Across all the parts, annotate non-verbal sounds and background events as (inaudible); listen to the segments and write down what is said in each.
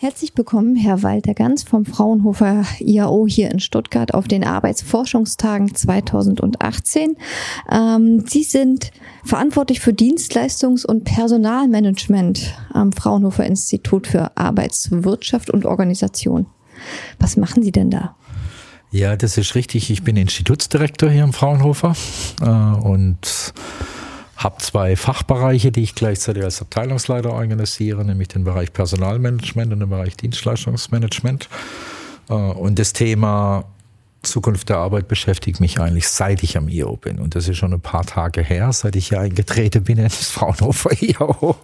Herzlich willkommen, Herr Walter Ganz vom Fraunhofer IAO hier in Stuttgart auf den Arbeitsforschungstagen 2018. Ähm, Sie sind verantwortlich für Dienstleistungs- und Personalmanagement am Fraunhofer Institut für Arbeitswirtschaft und Organisation. Was machen Sie denn da? Ja, das ist richtig. Ich bin Institutsdirektor hier am Fraunhofer äh, und habe zwei Fachbereiche, die ich gleichzeitig als Abteilungsleiter organisiere, nämlich den Bereich Personalmanagement und den Bereich Dienstleistungsmanagement. Äh, und das Thema Zukunft der Arbeit beschäftigt mich eigentlich seit ich am IO bin. Und das ist schon ein paar Tage her, seit ich hier eingetreten bin in das Fraunhofer IO.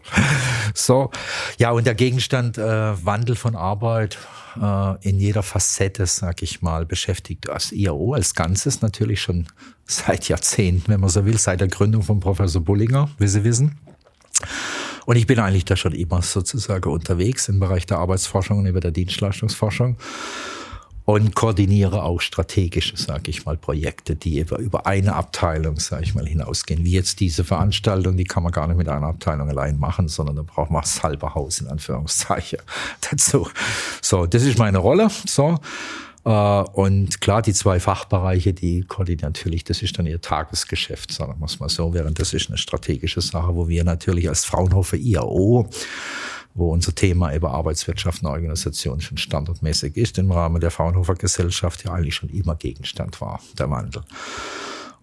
So, ja, und der Gegenstand äh, Wandel von Arbeit äh, in jeder Facette, sag ich mal, beschäftigt das IAO als Ganzes natürlich schon seit Jahrzehnten, wenn man so will, seit der Gründung von Professor Bullinger, wie Sie wissen. Und ich bin eigentlich da schon immer sozusagen unterwegs im Bereich der Arbeitsforschung und über der Dienstleistungsforschung und koordiniere auch strategische, sage ich mal, Projekte, die über, über eine Abteilung, sage ich mal, hinausgehen. Wie jetzt diese Veranstaltung, die kann man gar nicht mit einer Abteilung allein machen, sondern da braucht man das halbe Haus in Anführungszeichen (laughs) dazu. So, das ist meine Rolle. So. Äh, und klar, die zwei Fachbereiche, die koordinieren natürlich, das ist dann ihr Tagesgeschäft, sagen wir mal so, während das ist eine strategische Sache, wo wir natürlich als Fraunhofer IAO wo unser Thema über Arbeitswirtschaft und Organisation schon standardmäßig ist, im Rahmen der Fraunhofer Gesellschaft ja eigentlich schon immer Gegenstand war, der Wandel.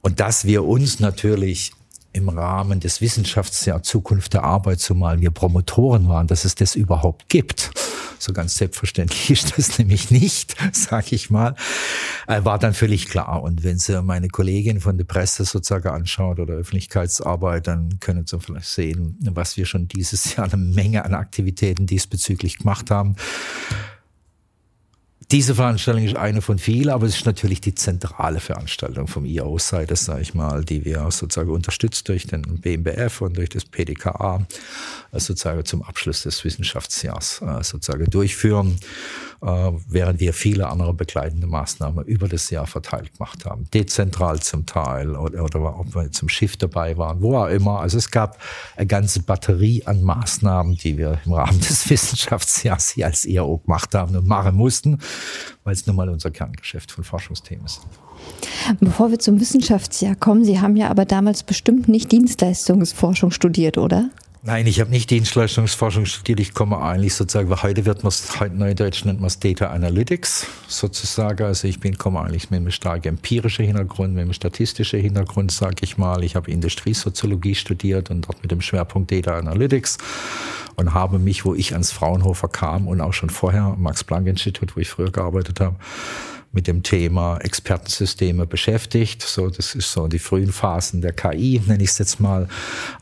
Und dass wir uns natürlich im Rahmen des Wissenschaftsjahr Zukunft der Arbeit, zumal wir Promotoren waren, dass es das überhaupt gibt. So ganz selbstverständlich (laughs) ist das nämlich nicht, sag ich mal, äh, war dann völlig klar. Und wenn Sie meine Kollegin von der Presse sozusagen anschaut oder Öffentlichkeitsarbeit, dann können Sie vielleicht sehen, was wir schon dieses Jahr eine Menge an Aktivitäten diesbezüglich gemacht haben. Diese Veranstaltung ist eine von vielen, aber es ist natürlich die zentrale Veranstaltung vom IAO-Seite, sage ich mal, die wir sozusagen unterstützt durch den BMBF und durch das PDKA äh, sozusagen zum Abschluss des Wissenschaftsjahrs äh, sozusagen durchführen, während wir viele andere begleitende Maßnahmen über das Jahr verteilt gemacht haben. Dezentral zum Teil oder, oder ob wir zum Schiff dabei waren, wo auch immer. Also es gab eine ganze Batterie an Maßnahmen, die wir im Rahmen des (laughs) Wissenschaftsjahrs hier als IAO gemacht haben und machen mussten weil es nun mal unser Kerngeschäft von Forschungsthemen ist. Bevor wir zum Wissenschaftsjahr kommen, Sie haben ja aber damals bestimmt nicht Dienstleistungsforschung studiert, oder? Nein, ich habe nicht Dienstleistungsforschung studiert. Ich komme eigentlich sozusagen, weil heute wird man heute Neudeutsch nennt man es Data Analytics sozusagen. Also ich bin, komme eigentlich mit einem starken empirischen Hintergrund, mit einem statistischen Hintergrund, sage ich mal. Ich habe Industriesoziologie studiert und dort mit dem Schwerpunkt Data Analytics und habe mich, wo ich ans Fraunhofer kam und auch schon vorher, Max-Planck-Institut, wo ich früher gearbeitet habe, mit dem Thema Expertensysteme beschäftigt. So, das ist so die frühen Phasen der KI, nenne ich es jetzt mal,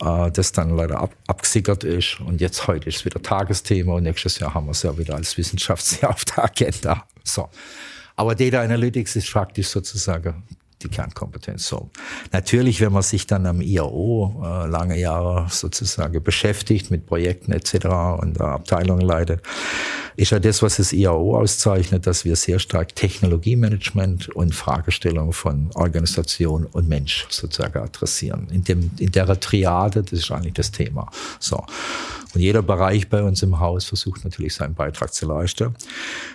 äh, das dann leider ab, abgesickert ist. Und jetzt heute ist es wieder Tagesthema und nächstes Jahr haben wir es ja wieder als Wissenschaftsjahr (laughs) auf der Agenda. So. Aber Data Analytics ist faktisch sozusagen die Kernkompetenz. So. Natürlich, wenn man sich dann am IAO äh, lange Jahre sozusagen beschäftigt mit Projekten etc. und Abteilungen leitet, ist ja das, was das IAO auszeichnet, dass wir sehr stark Technologiemanagement und Fragestellungen von Organisation und Mensch sozusagen adressieren. In, dem, in der Triade, das ist eigentlich das Thema. So. Und jeder Bereich bei uns im Haus versucht natürlich seinen Beitrag zu leisten.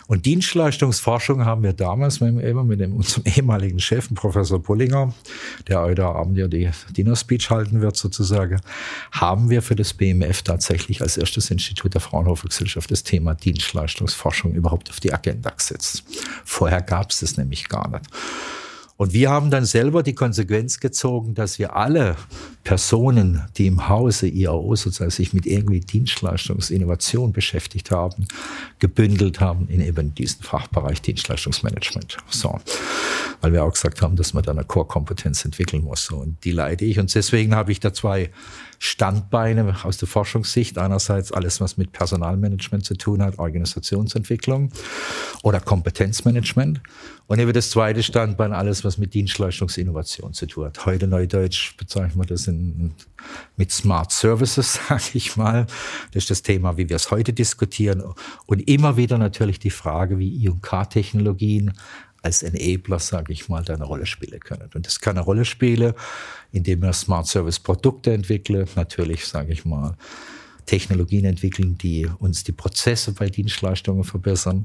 Und Dienstleistungsforschung haben wir damals mit, eben mit dem, unserem ehemaligen Chef, Professor Pullinger, der heute Abend ja die Dinner Speech halten wird sozusagen, haben wir für das BMF tatsächlich als erstes Institut der Fraunhofer Gesellschaft das Thema Dienstleistungsforschung überhaupt auf die Agenda gesetzt. Vorher gab es das nämlich gar nicht. Und wir haben dann selber die Konsequenz gezogen, dass wir alle Personen, die im Hause IAO sozusagen sich mit irgendwie Dienstleistungsinnovation beschäftigt haben, gebündelt haben in eben diesen Fachbereich Dienstleistungsmanagement. So. Weil wir auch gesagt haben, dass man da eine Core-Kompetenz entwickeln muss. Und die leite ich. Und deswegen habe ich da zwei Standbeine aus der Forschungssicht. Einerseits alles, was mit Personalmanagement zu tun hat, Organisationsentwicklung oder Kompetenzmanagement. Und eben das zweite Standbein, alles, was mit Dienstleistungsinnovation zu tun hat. Heute Neudeutsch bezeichnen wir das in, mit Smart Services, (laughs) sage ich mal. Das ist das Thema, wie wir es heute diskutieren. Und immer wieder natürlich die Frage, wie IK-Technologien als Enabler, sage ich mal, da eine Rolle spielen können. Und das kann eine Rolle spielen, indem wir Smart Service Produkte entwickeln. Natürlich, sage ich mal, Technologien entwickeln, die uns die Prozesse bei Dienstleistungen verbessern.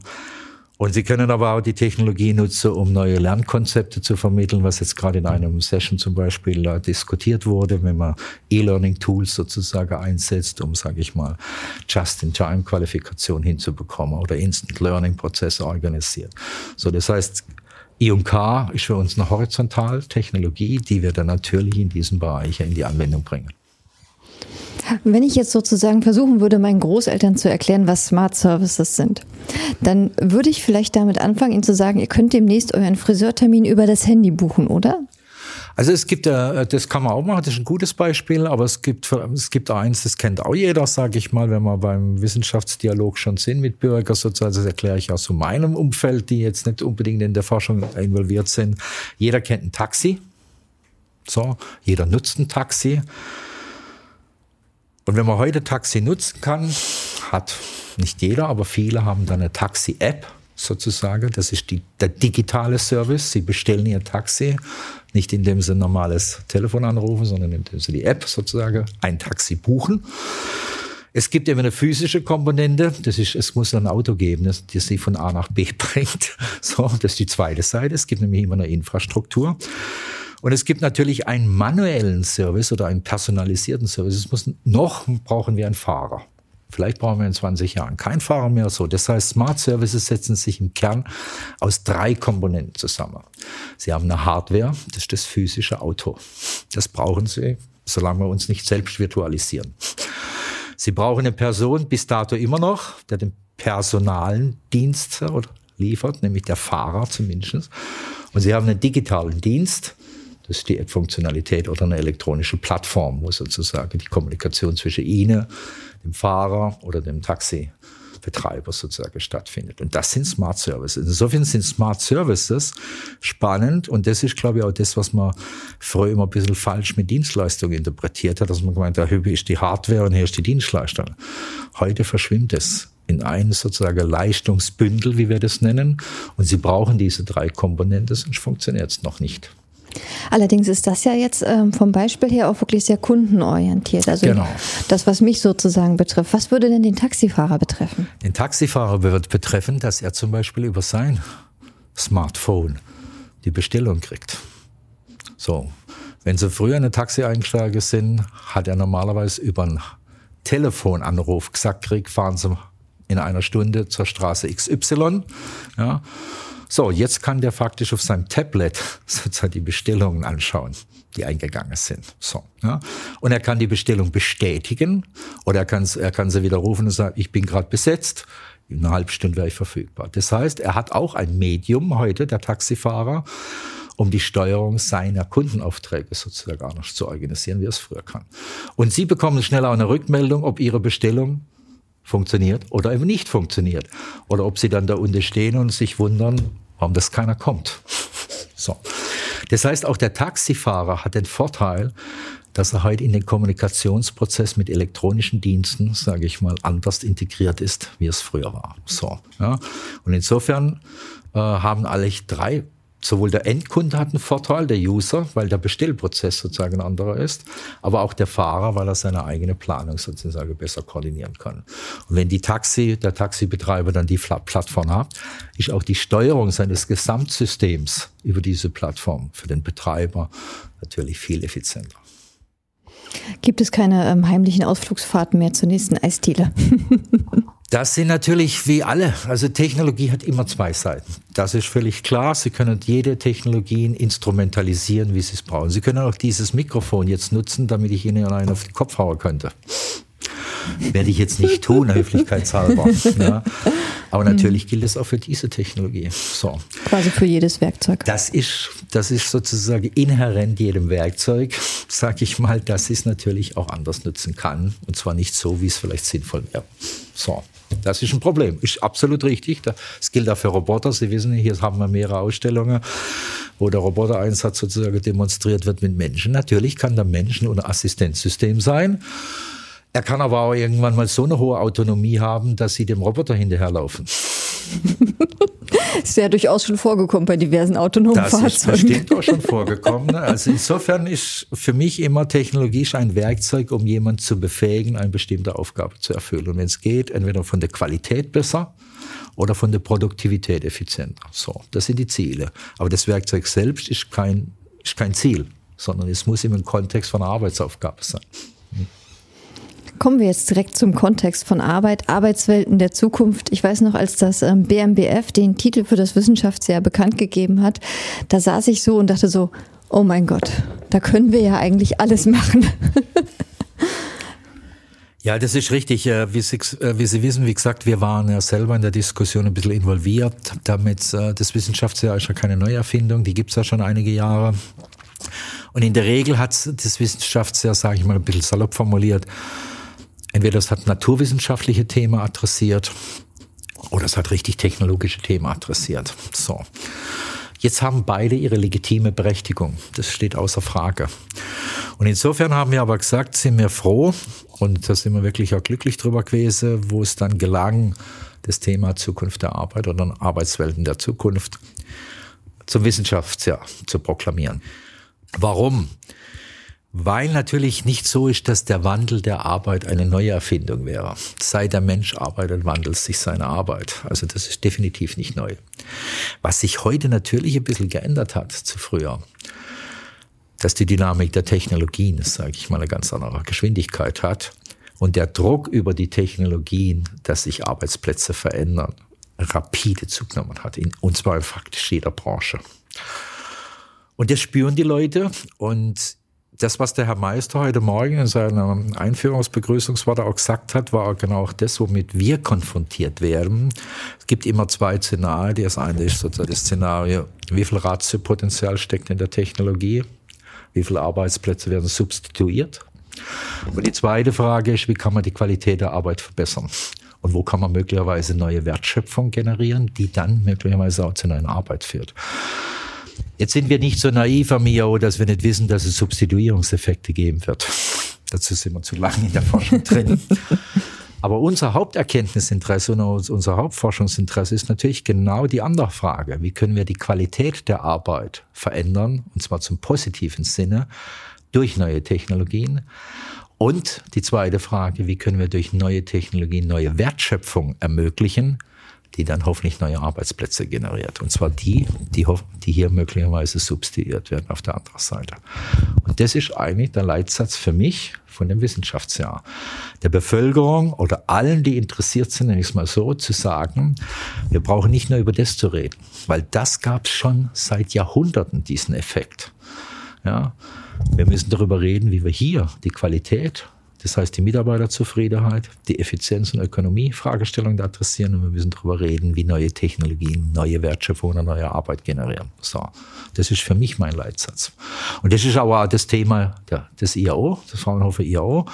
Und Sie können aber auch die Technologie nutzen, um neue Lernkonzepte zu vermitteln, was jetzt gerade in einem Session zum Beispiel äh, diskutiert wurde, wenn man E-Learning-Tools sozusagen einsetzt, um, sage ich mal, Just-in-Time-Qualifikation hinzubekommen oder Instant-Learning-Prozesse organisiert. So, das heißt, I&K ist für uns eine Horizontal-Technologie, die wir dann natürlich in diesem Bereich in die Anwendung bringen. Wenn ich jetzt sozusagen versuchen würde, meinen Großeltern zu erklären, was Smart Services sind, dann würde ich vielleicht damit anfangen, ihnen zu sagen, ihr könnt demnächst euren Friseurtermin über das Handy buchen, oder? Also es gibt, äh, das kann man auch machen, das ist ein gutes Beispiel, aber es gibt, es gibt eins, das kennt auch jeder, sage ich mal, wenn wir beim Wissenschaftsdialog schon sind mit Bürgern, sozusagen, das erkläre ich aus meinem Umfeld, die jetzt nicht unbedingt in der Forschung involviert sind. Jeder kennt ein Taxi. So, jeder nutzt ein Taxi. Und wenn man heute Taxi nutzen kann, hat nicht jeder, aber viele haben dann eine Taxi-App sozusagen. Das ist die, der digitale Service. Sie bestellen ihr Taxi, nicht indem sie ein normales Telefon anrufen, sondern indem sie die App sozusagen ein Taxi buchen. Es gibt eben eine physische Komponente, das ist, es muss ein Auto geben, das, das sie von A nach B (laughs) bringt. So, das ist die zweite Seite. Es gibt nämlich immer eine Infrastruktur. Und es gibt natürlich einen manuellen Service oder einen personalisierten Service. Es muss noch brauchen wir einen Fahrer. Vielleicht brauchen wir in 20 Jahren keinen Fahrer mehr so. Das heißt, Smart Services setzen sich im Kern aus drei Komponenten zusammen. Sie haben eine Hardware, das ist das physische Auto. Das brauchen Sie, solange wir uns nicht selbst virtualisieren. Sie brauchen eine Person bis dato immer noch, der den personalen Dienst liefert, nämlich der Fahrer zumindest. Und Sie haben einen digitalen Dienst, das ist die App-Funktionalität oder eine elektronische Plattform, wo sozusagen die Kommunikation zwischen Ihnen, dem Fahrer oder dem Taxibetreiber sozusagen stattfindet. Und das sind Smart Services. Insofern sind Smart Services spannend und das ist, glaube ich, auch das, was man früher immer ein bisschen falsch mit Dienstleistungen interpretiert hat, dass man gemeint hat, hier ist die Hardware und hier ist die Dienstleistung. Heute verschwimmt es in ein sozusagen Leistungsbündel, wie wir das nennen. Und Sie brauchen diese drei Komponenten, sonst funktioniert es noch nicht. Allerdings ist das ja jetzt ähm, vom Beispiel her auch wirklich sehr kundenorientiert. Also genau. das, was mich sozusagen betrifft. Was würde denn den Taxifahrer betreffen? Den Taxifahrer wird betreffen, dass er zum Beispiel über sein Smartphone die Bestellung kriegt. So, wenn Sie früher in ein Taxi eingestiegen sind, hat er normalerweise über einen Telefonanruf gesagt, krieg, fahren Sie in einer Stunde zur Straße XY. Ja. So, jetzt kann der faktisch auf seinem Tablet sozusagen die Bestellungen anschauen, die eingegangen sind. So, ja. Und er kann die Bestellung bestätigen oder er kann, er kann sie widerrufen und sagen, ich bin gerade besetzt, in einer halben Stunde wäre ich verfügbar. Das heißt, er hat auch ein Medium heute, der Taxifahrer, um die Steuerung seiner Kundenaufträge sozusagen nicht zu organisieren, wie er es früher kann. Und Sie bekommen schneller eine Rückmeldung, ob Ihre Bestellung funktioniert oder eben nicht funktioniert. Oder ob sie dann da unten stehen und sich wundern, warum das keiner kommt. (laughs) So. Das heißt, auch der Taxifahrer hat den Vorteil, dass er heute in den Kommunikationsprozess mit elektronischen Diensten, sage ich mal, anders integriert ist, wie es früher war. So, ja. Und insofern äh, haben alle drei sowohl der Endkunde hat einen Vorteil, der User, weil der Bestellprozess sozusagen ein anderer ist, aber auch der Fahrer, weil er seine eigene Planung sozusagen besser koordinieren kann. Und wenn die Taxi, der Taxibetreiber dann die Plattform hat, ist auch die Steuerung seines Gesamtsystems über diese Plattform für den Betreiber natürlich viel effizienter. Gibt es keine ähm, heimlichen Ausflugsfahrten mehr zur nächsten Eisdiele? (laughs) Das sind natürlich wie alle. Also Technologie hat immer zwei Seiten. Das ist völlig klar. Sie können jede Technologie instrumentalisieren, wie Sie es brauchen. Sie können auch dieses Mikrofon jetzt nutzen, damit ich Ihnen einen auf den Kopf hauen könnte. Werde ich jetzt nicht tun, (laughs) höflichkeitshalber. Ja. Aber natürlich gilt es auch für diese Technologie. So. Quasi für jedes Werkzeug. Das ist, das ist sozusagen inhärent jedem Werkzeug, sage ich mal, dass es natürlich auch anders nutzen kann. Und zwar nicht so, wie es vielleicht sinnvoll wäre. So. Das ist ein Problem. Ist absolut richtig. Das gilt auch für Roboter. Sie wissen, hier haben wir mehrere Ausstellungen, wo der Robotereinsatz sozusagen demonstriert wird mit Menschen. Natürlich kann der Mensch ein Assistenzsystem sein. Er kann aber auch irgendwann mal so eine hohe Autonomie haben, dass sie dem Roboter hinterherlaufen. (laughs) ist ja durchaus schon vorgekommen bei diversen autonomen das Fahrzeugen. Das ist bestimmt auch schon (laughs) vorgekommen. Ne? Also insofern ist für mich immer Technologie ein Werkzeug, um jemanden zu befähigen, eine bestimmte Aufgabe zu erfüllen. Und wenn es geht, entweder von der Qualität besser oder von der Produktivität effizienter. So, das sind die Ziele. Aber das Werkzeug selbst ist kein, ist kein Ziel, sondern es muss im Kontext von einer Arbeitsaufgabe sein. Kommen wir jetzt direkt zum Kontext von Arbeit, Arbeitswelten der Zukunft. Ich weiß noch, als das BMBF ähm, den Titel für das Wissenschaftsjahr bekannt gegeben hat, da saß ich so und dachte so, oh mein Gott, da können wir ja eigentlich alles machen. (laughs) Ja, das ist richtig. Äh, wie Sie, äh, wie Sie, wissen, wie gesagt, wir waren ja selber in der Diskussion ein bisschen involviert. Damit äh, das Wissenschaftsjahr ist ja keine Neuerfindung, die gibt es ja schon einige Jahre. Und in der Regel hat das Wissenschaftsjahr, sage ich mal ein bisschen salopp formuliert, entweder es hat naturwissenschaftliche Themen adressiert oder es hat richtig technologische Themen adressiert. So. Jetzt haben beide ihre legitime Berechtigung. Das steht außer Frage. Und insofern haben wir aber gesagt, sind wir froh und da sind wir wirklich auch glücklich drüber gewesen, wo es dann gelang, das Thema Zukunft der Arbeit oder Arbeitswelten der Zukunft zum Wissenschaftsjahr zu proklamieren. Warum? Weil natürlich nicht so ist, dass der Wandel der Arbeit eine neue Erfindung wäre. Seit der Mensch arbeitet, wandelt sich seine Arbeit. Also das ist definitiv nicht neu. Was sich heute natürlich ein bisschen geändert hat zu früher, dass die Dynamik der Technologien, sage ich mal, eine ganz andere Geschwindigkeit hat und der Druck über die Technologien, dass sich Arbeitsplätze verändern, rapide zugenommen hat, und zwar in faktisch jeder Branche. Und das spüren die Leute und das, was der Herr Meister heute Morgen in seiner Einführungsbegrüßungsworte auch gesagt hat, war genau das, womit wir konfrontiert werden. Es gibt immer zwei Szenarien. Das eine ist sozusagen das Szenario, wie viel Ratiopotenzial steckt in der Technologie? Wie viele Arbeitsplätze werden substituiert? Und die zweite Frage ist, wie kann man die Qualität der Arbeit verbessern? Und wo kann man möglicherweise neue Wertschöpfung generieren, die dann möglicherweise auch zu neuer Arbeit führt? Jetzt sind wir nicht so naiv, Amio, dass wir nicht wissen, dass es Substituierungseffekte geben wird. Dazu sind wir zu lange in der Forschung drin. (laughs) Aber unser Haupterkenntnisinteresse und unser Hauptforschungsinteresse ist natürlich genau die andere Frage. Wie können wir die Qualität der Arbeit verändern, und zwar zum positiven Sinne, durch neue Technologien? Und die zweite Frage, wie können wir durch neue Technologien neue Wertschöpfung ermöglichen, die dann hoffentlich neue Arbeitsplätze generiert. Und zwar die, die, die hier möglicherweise substituiert werden auf der anderen Seite. Und das ist eigentlich der Leitsatz für mich von dem Wissenschaftsjahr. Der Bevölkerung oder allen, die interessiert sind, nenne ich es mal so, zu sagen, wir brauchen nicht nur über das zu reden, weil das gab es schon seit Jahrhunderten, diesen Effekt. Ja, wir müssen darüber reden, wie wir hier die Qualität das heißt, die Mitarbeiterzufriedenheit, die Effizienz und Ökonomie Fragestellungen adressieren und wir müssen darüber reden, wie neue Technologien, neue Wertschöpfung und neue Arbeit generieren. So. Das ist für mich mein Leitsatz. Und das ist aber auch das Thema des IAO, des Fraunhofer IAO.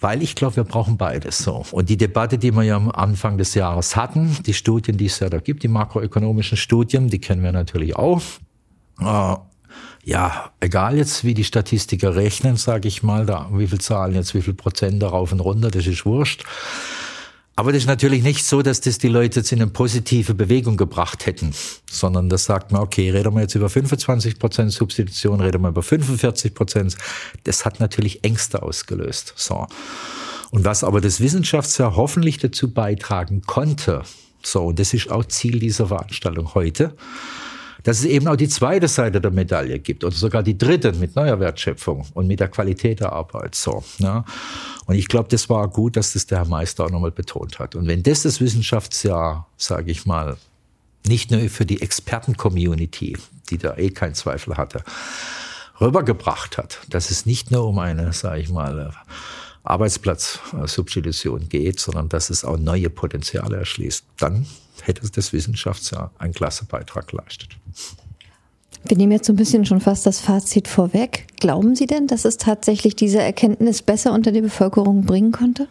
Weil ich glaube, wir brauchen beides so. Und die Debatte, die wir ja am Anfang des Jahres hatten, die Studien, die es ja da gibt, die makroökonomischen Studien, die kennen wir natürlich auch. Ja, egal jetzt, wie die Statistiker rechnen, sage ich mal, da, wie viel Zahlen jetzt, wie viel Prozent darauf und runter, das ist wurscht. Aber das ist natürlich nicht so, dass das die Leute jetzt in eine positive Bewegung gebracht hätten, sondern das sagt man, okay, reden wir jetzt über 25 Prozent Substitution, reden wir über 45 Prozent. Das hat natürlich Ängste ausgelöst. So. Und was aber das Wissenschaftsjahr hoffentlich dazu beitragen konnte, so, und das ist auch Ziel dieser Veranstaltung heute, dass es eben auch die zweite Seite der Medaille gibt oder sogar die dritte mit neuer Wertschöpfung und mit der Qualität der Arbeit. So, ja. Und ich glaube, das war gut, dass das der Herr Meister auch nochmal betont hat. Und wenn das das Wissenschaftsjahr, sage ich mal, nicht nur für die Experten-Community, die da eh keinen Zweifel hatte, rübergebracht hat, dass es nicht nur um eine, sage ich mal, Arbeitsplatzsubstitution geht, sondern dass es auch neue Potenziale erschließt, dann hätte das Wissenschaftsjahr einen klasse Beitrag geleistet. Wir nehmen jetzt so ein bisschen schon fast das Fazit vorweg. Glauben Sie denn, dass es tatsächlich diese Erkenntnis besser unter die Bevölkerung bringen konnte?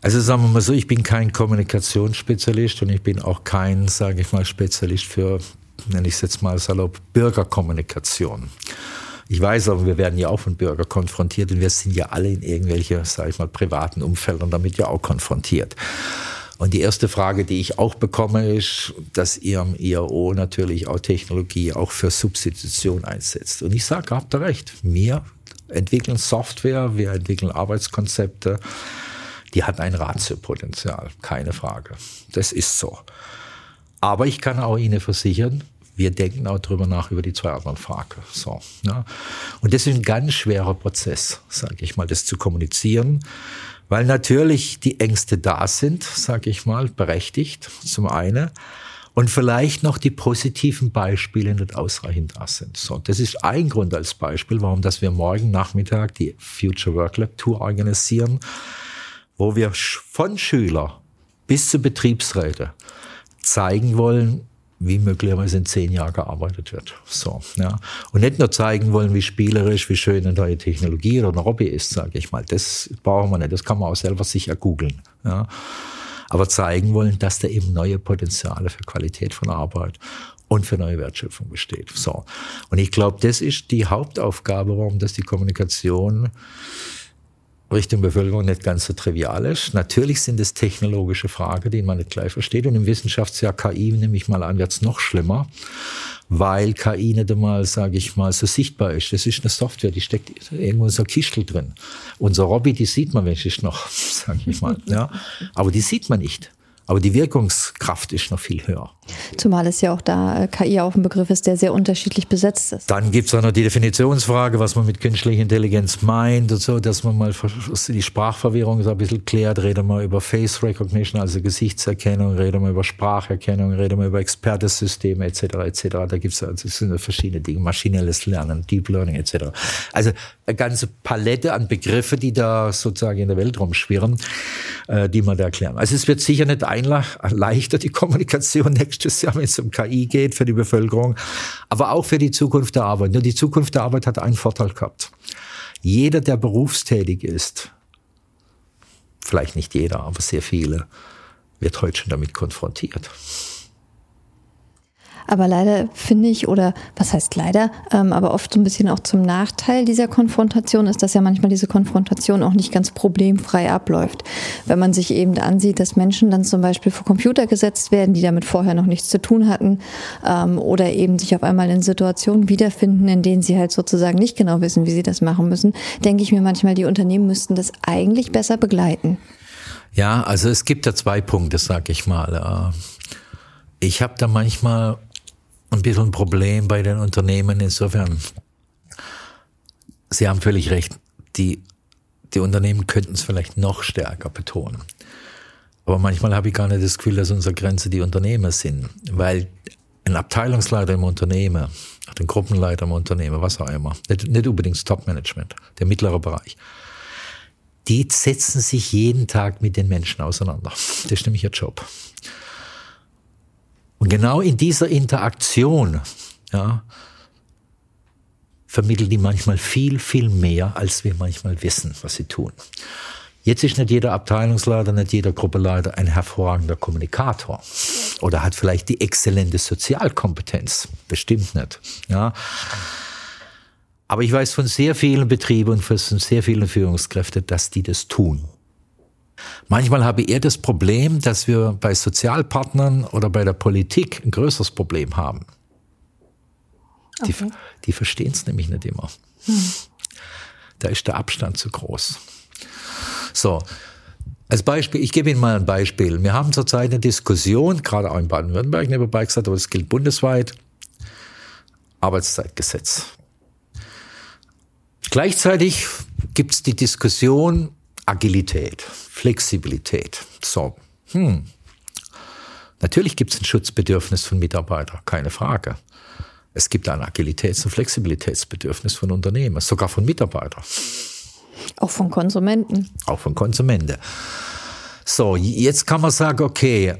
Also sagen wir mal so, ich bin kein Kommunikationsspezialist und ich bin auch kein, sage ich mal, Spezialist für, nenne ich es jetzt mal salopp, Bürgerkommunikation. Ich weiß aber, wir werden ja auch von Bürgern konfrontiert und wir sind ja alle in irgendwelche, sage ich mal, privaten Umfeldern damit ja auch konfrontiert. Und die erste Frage, die ich auch bekomme, ist, dass ihr am IAO natürlich auch Technologie auch für Substitution einsetzt. Und ich sage, habt ihr recht. Wir entwickeln Software, wir entwickeln Arbeitskonzepte. Die hat ein Ratiopotenzial, keine Frage. Das ist so. Aber ich kann auch Ihnen versichern, wir denken auch darüber nach, über die zwei anderen Fragen. So, ja. Und das ist ein ganz schwerer Prozess, sage ich mal, das zu kommunizieren, weil natürlich die Ängste da sind, sage ich mal, berechtigt, zum einen. Und vielleicht noch die positiven Beispiele nicht ausreichend da sind. So, das ist ein Grund als Beispiel, warum dass wir morgen Nachmittag die Future Work Lab Tour organisieren, wo wir von Schüler bis zu Betriebsräte zeigen wollen, wie möglicherweise in zehn Jahren gearbeitet wird. So, ja. Und nicht nur zeigen wollen, wie spielerisch, wie schön eine neue Technologie oder ein Hobby ist, sage ich mal. Das brauchen wir nicht. Das kann man auch selber sicher googeln. Ja. Aber zeigen wollen, dass da eben neue Potenziale für Qualität von Arbeit und für neue Wertschöpfung besteht. So. Und ich glaube, das ist die Hauptaufgabe, warum das die Kommunikation Richtung Bevölkerung nicht ganz so trivial ist. Natürlich sind es technologische Fragen, die man nicht gleich versteht. Und im Wissenschaftsjahr KI, nehme ich mal an, wird es noch schlimmer, weil KI nicht einmal, sage ich mal, so sichtbar ist. Das ist eine Software, die steckt irgendwo in so einer Kistel drin. Unser Robby, die sieht man wenigstens noch, (laughs) sage ich mal. Ja. Aber die sieht man nicht. Aber die Wirkungskraft ist noch viel höher. Zumal es ja auch da äh, KI auch ein Begriff ist, der sehr unterschiedlich besetzt ist. Dann gibt es auch noch die Definitionsfrage, was man mit künstlicher Intelligenz meint und so, dass man mal die Sprachverwirrung so ein bisschen klärt. Reden wir über Face Recognition, also Gesichtserkennung, reden wir über Spracherkennung, reden wir über Expertesysteme etc. etc. Da gibt es also verschiedene Dinge, maschinelles Lernen, Deep Learning etc. Also eine ganze Palette an Begriffe, die da sozusagen in der Welt rumschwirren, äh, die man da erklären. Also es wird sicher nicht erleichtert, die Kommunikation nächstes Jahr, wenn es um KI geht, für die Bevölkerung, aber auch für die Zukunft der Arbeit. Nur die Zukunft der Arbeit hat einen Vorteil gehabt. Jeder, der berufstätig ist, vielleicht nicht jeder, aber sehr viele, wird heute schon damit konfrontiert. Aber leider finde ich, oder was heißt leider, ähm, aber oft so ein bisschen auch zum Nachteil dieser Konfrontation ist, dass ja manchmal diese Konfrontation auch nicht ganz problemfrei abläuft. Wenn man sich eben ansieht, dass Menschen dann zum Beispiel vor Computer gesetzt werden, die damit vorher noch nichts zu tun hatten, ähm, oder eben sich auf einmal in Situationen wiederfinden, in denen sie halt sozusagen nicht genau wissen, wie sie das machen müssen, denke ich mir manchmal, die Unternehmen müssten das eigentlich besser begleiten. Ja, also es gibt da zwei Punkte, sag ich mal. Äh, ich habe da manchmal ein bisschen ein Problem bei den Unternehmen insofern. Sie haben völlig recht. Die, die Unternehmen könnten es vielleicht noch stärker betonen. Aber manchmal habe ich gar nicht das Gefühl, dass unsere Grenze die Unternehmer sind, weil ein Abteilungsleiter im Unternehmen, ein Gruppenleiter im Unternehmen, was auch immer, nicht, nicht unbedingt das Top-Management, der mittlere Bereich, die setzen sich jeden Tag mit den Menschen auseinander. Das ist nämlich ihr Job. Und genau in dieser Interaktion, ja, vermitteln die manchmal viel, viel mehr, als wir manchmal wissen, was sie tun. Jetzt ist nicht jeder Abteilungsleiter, nicht jeder Gruppeleiter ein hervorragender Kommunikator oder hat vielleicht die exzellente Sozialkompetenz. Bestimmt nicht. Ja. Aber ich weiß von sehr vielen Betrieben und von sehr vielen Führungskräften, dass die das tun. Manchmal habe ich eher das Problem, dass wir bei Sozialpartnern oder bei der Politik ein größeres Problem haben. Die, okay. die verstehen es nämlich nicht immer. Hm. Da ist der Abstand zu groß. So, als Beispiel, ich gebe Ihnen mal ein Beispiel. Wir haben zurzeit eine Diskussion, gerade auch in Baden-Württemberg nebenbei gesagt, aber das gilt bundesweit, Arbeitszeitgesetz. Gleichzeitig gibt es die Diskussion Agilität, Flexibilität. So, hm. Natürlich gibt es ein Schutzbedürfnis von Mitarbeitern, keine Frage. Es gibt ein Agilitäts- und Flexibilitätsbedürfnis von Unternehmen, sogar von Mitarbeitern. Auch von Konsumenten. Auch von Konsumenten. So, jetzt kann man sagen, okay,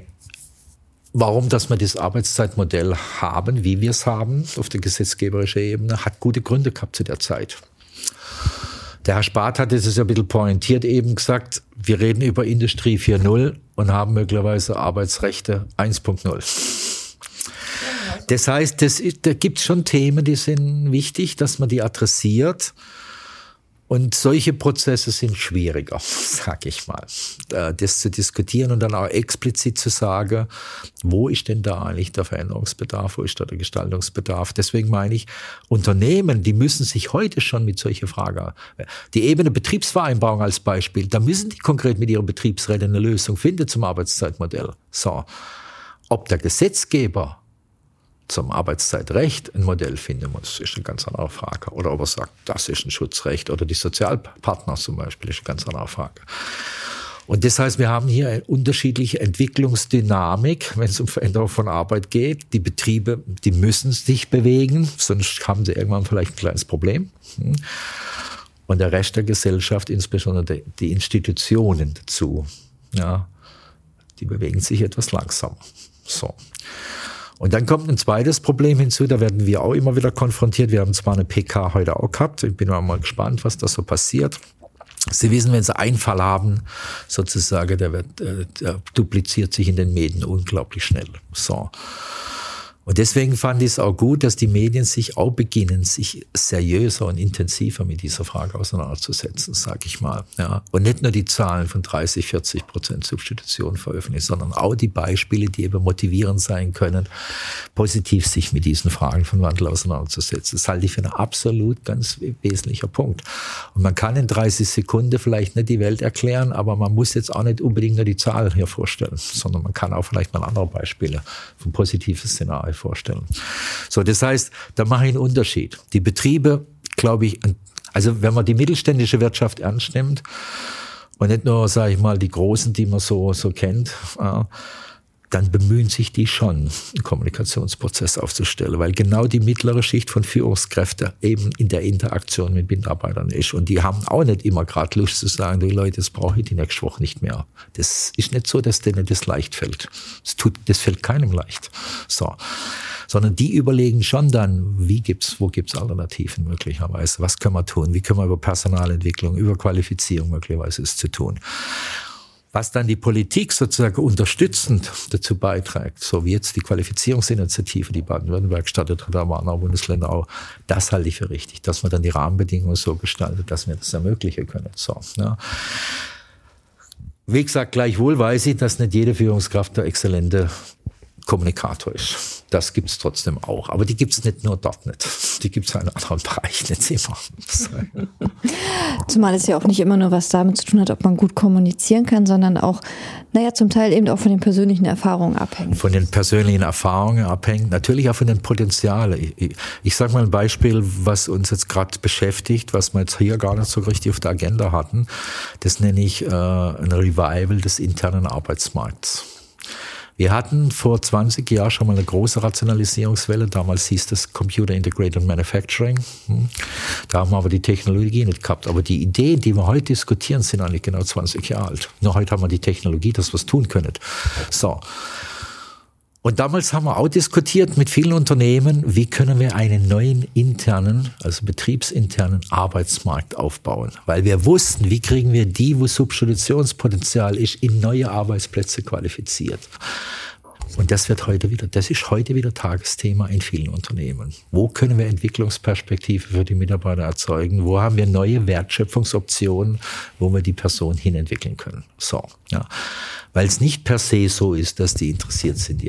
warum, dass wir das Arbeitszeitmodell haben, wie wir es haben, auf der gesetzgeberischen Ebene, hat gute Gründe gehabt zu der Zeit. Der Herr Spart hat es ja ein bisschen pointiert eben gesagt, wir reden über Industrie 4.0 und haben möglicherweise Arbeitsrechte 1.0. Das heißt, das, da gibt es schon Themen, die sind wichtig, dass man die adressiert. Und solche Prozesse sind schwieriger, (laughs) sag ich mal, äh, das zu diskutieren und dann auch explizit zu sagen, wo ist denn da eigentlich der Veränderungsbedarf, wo ist da der Gestaltungsbedarf. Deswegen meine ich, Unternehmen, die müssen sich heute schon mit solchen Fragen, die Ebene Betriebsvereinbarung als Beispiel, da müssen die konkret mit ihren Betriebsräten eine Lösung finden zum Arbeitszeitmodell. So. Ob der Gesetzgeber zum Arbeitszeitrecht ein Modell finden muss, ist eine ganz andere Frage. Oder ob er sagt, das ist ein Schutzrecht oder die Sozialpartner zum Beispiel, ist eine ganz andere Frage. Und das heißt, wir haben hier eine unterschiedliche Entwicklungsdynamik, wenn es um Veränderung von Arbeit geht. Die Betriebe, die müssen sich bewegen, sonst haben sie irgendwann vielleicht ein kleines Problem. Und der Rest der Gesellschaft, insbesondere die Institutionen dazu, ja, die bewegen sich etwas langsamer. So. Und dann kommt ein zweites Problem hinzu, da werden wir auch immer wieder konfrontiert. Wir haben zwar eine PK heute auch gehabt, ich bin mal gespannt, was da so passiert. Sie wissen, wenn Sie einen Fall haben, sozusagen, der, wird, äh, der dupliziert sich in den Medien unglaublich schnell. So. Und deswegen fand ich es auch gut, dass die Medien sich auch beginnen, sich seriöser und intensiver mit dieser Frage auseinanderzusetzen, sage ich mal. Ja. Und nicht nur die Zahlen von 30, 40 Prozent Substitution veröffentlichen, sondern auch die Beispiele, die eben motivierend sein können, positiv sich mit diesen Fragen von Wandel auseinanderzusetzen. Das halte ich für einen absolut ganz wesentlicher Punkt. Und man kann in 30 Sekunden vielleicht nicht die Welt erklären, aber man muss jetzt auch nicht unbedingt nur die Zahlen hier vorstellen, sondern man kann auch vielleicht mal andere Beispiele von positiven Szenarien vorstellen. So, das heißt, da mache ich einen Unterschied. Die Betriebe, glaube ich, also wenn man die mittelständische Wirtschaft ernst nimmt und nicht nur, sage ich mal, die großen, die man so, so kennt, äh, dann bemühen sich die schon, einen Kommunikationsprozess aufzustellen, weil genau die mittlere Schicht von Führungskräften eben in der Interaktion mit Mitarbeitern ist. Und die haben auch nicht immer gerade Lust zu sagen, die Leute, das brauche ich die nächste Woche nicht mehr. Das ist nicht so, dass denen das leicht fällt. Das, tut, das fällt keinem leicht. So. Sondern die überlegen schon dann, wie gibt's, wo gibt's Alternativen möglicherweise? Was können wir tun? Wie können wir über Personalentwicklung, über Qualifizierung möglicherweise es zu tun? Was dann die Politik sozusagen unterstützend dazu beiträgt, so wie jetzt die Qualifizierungsinitiative, die Baden-Württemberg startet hat, aber andere Bundesländer auch, das halte ich für richtig, dass man dann die Rahmenbedingungen so gestaltet, dass wir das ermöglichen können. So, ja. Wie gesagt, gleichwohl weiß ich, dass nicht jede Führungskraft der exzellente Kommunikator ist. Das gibt's trotzdem auch. Aber die gibt's nicht nur dort nicht. Die gibt's in anderen Bereichen nicht immer. Zumal es ja auch nicht immer nur was damit zu tun hat, ob man gut kommunizieren kann, sondern auch, naja, zum Teil eben auch von den persönlichen Erfahrungen abhängt. Von den persönlichen Erfahrungen abhängt. Natürlich auch von den Potenzialen. Ich, ich, ich sage mal ein Beispiel, was uns jetzt gerade beschäftigt, was wir jetzt hier gar nicht so richtig auf der Agenda hatten. Das nenne ich äh, ein Revival des internen Arbeitsmarkts. Wir hatten vor 20 Jahren schon mal eine große Rationalisierungswelle. Damals hieß das Computer Integrated Manufacturing. Hm. Da haben wir aber die Technologie nicht gehabt. Aber die Ideen, die wir heute diskutieren, sind eigentlich genau 20 Jahre alt. Nur heute haben wir die Technologie, dass wir es tun können. So. Und damals haben wir auch diskutiert mit vielen Unternehmen, wie können wir einen neuen internen, also betriebsinternen Arbeitsmarkt aufbauen. Weil wir wussten, wie kriegen wir die, wo Substitutionspotenzial ist, in neue Arbeitsplätze qualifiziert. Und das wird heute wieder, das ist heute wieder Tagesthema in vielen Unternehmen. Wo können wir Entwicklungsperspektive für die Mitarbeiter erzeugen? Wo haben wir neue Wertschöpfungsoptionen, wo wir die Person hinentwickeln können? So, ja weil es nicht per se so ist, dass die interessiert sind, die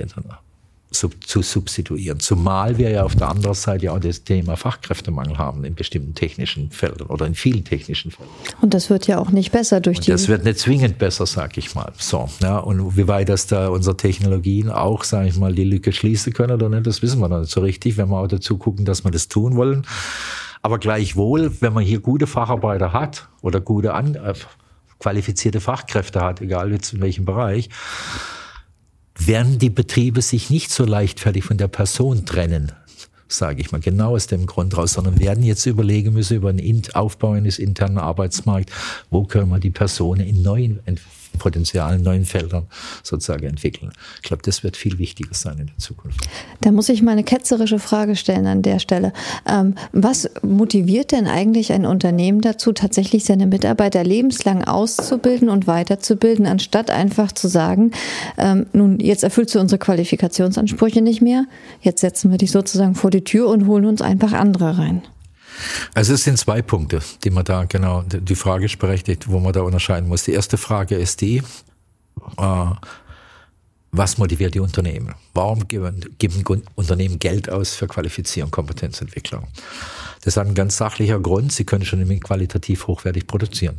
zu substituieren. Zumal wir ja auf der anderen Seite ja auch das Thema Fachkräftemangel haben in bestimmten technischen Feldern oder in vielen technischen Feldern. Und das wird ja auch nicht besser durch und die. Das wird nicht zwingend besser, sag ich mal. So, ja, und wie weit das da unsere Technologien auch, sage ich mal, die Lücke schließen können oder nicht, das wissen wir noch nicht so richtig, wenn wir auch dazu gucken, dass wir das tun wollen. Aber gleichwohl, wenn man hier gute Facharbeiter hat oder gute An äh, qualifizierte Fachkräfte hat, egal jetzt in welchem Bereich, werden die Betriebe sich nicht so leichtfertig von der Person trennen, sage ich mal, genau aus dem Grund raus, sondern werden jetzt überlegen müssen über einen Aufbau eines internen Arbeitsmarkts, wo können wir die Personen in neuen Potenzial in neuen Feldern sozusagen entwickeln. Ich glaube, das wird viel wichtiger sein in der Zukunft. Da muss ich mal eine ketzerische Frage stellen an der Stelle. Ähm, was motiviert denn eigentlich ein Unternehmen dazu, tatsächlich seine Mitarbeiter lebenslang auszubilden und weiterzubilden, anstatt einfach zu sagen, ähm, nun, jetzt erfüllst du unsere Qualifikationsansprüche nicht mehr, jetzt setzen wir dich sozusagen vor die Tür und holen uns einfach andere rein? Also es sind zwei Punkte, die man da genau, die Frage ist berechtigt, wo man da unterscheiden muss. Die erste Frage ist die, äh, was motiviert die Unternehmen? Warum geben, geben Unternehmen Geld aus für Qualifizierung, Kompetenzentwicklung? Das hat einen ganz sachlicher Grund. Sie können schon qualitativ hochwertig produzieren.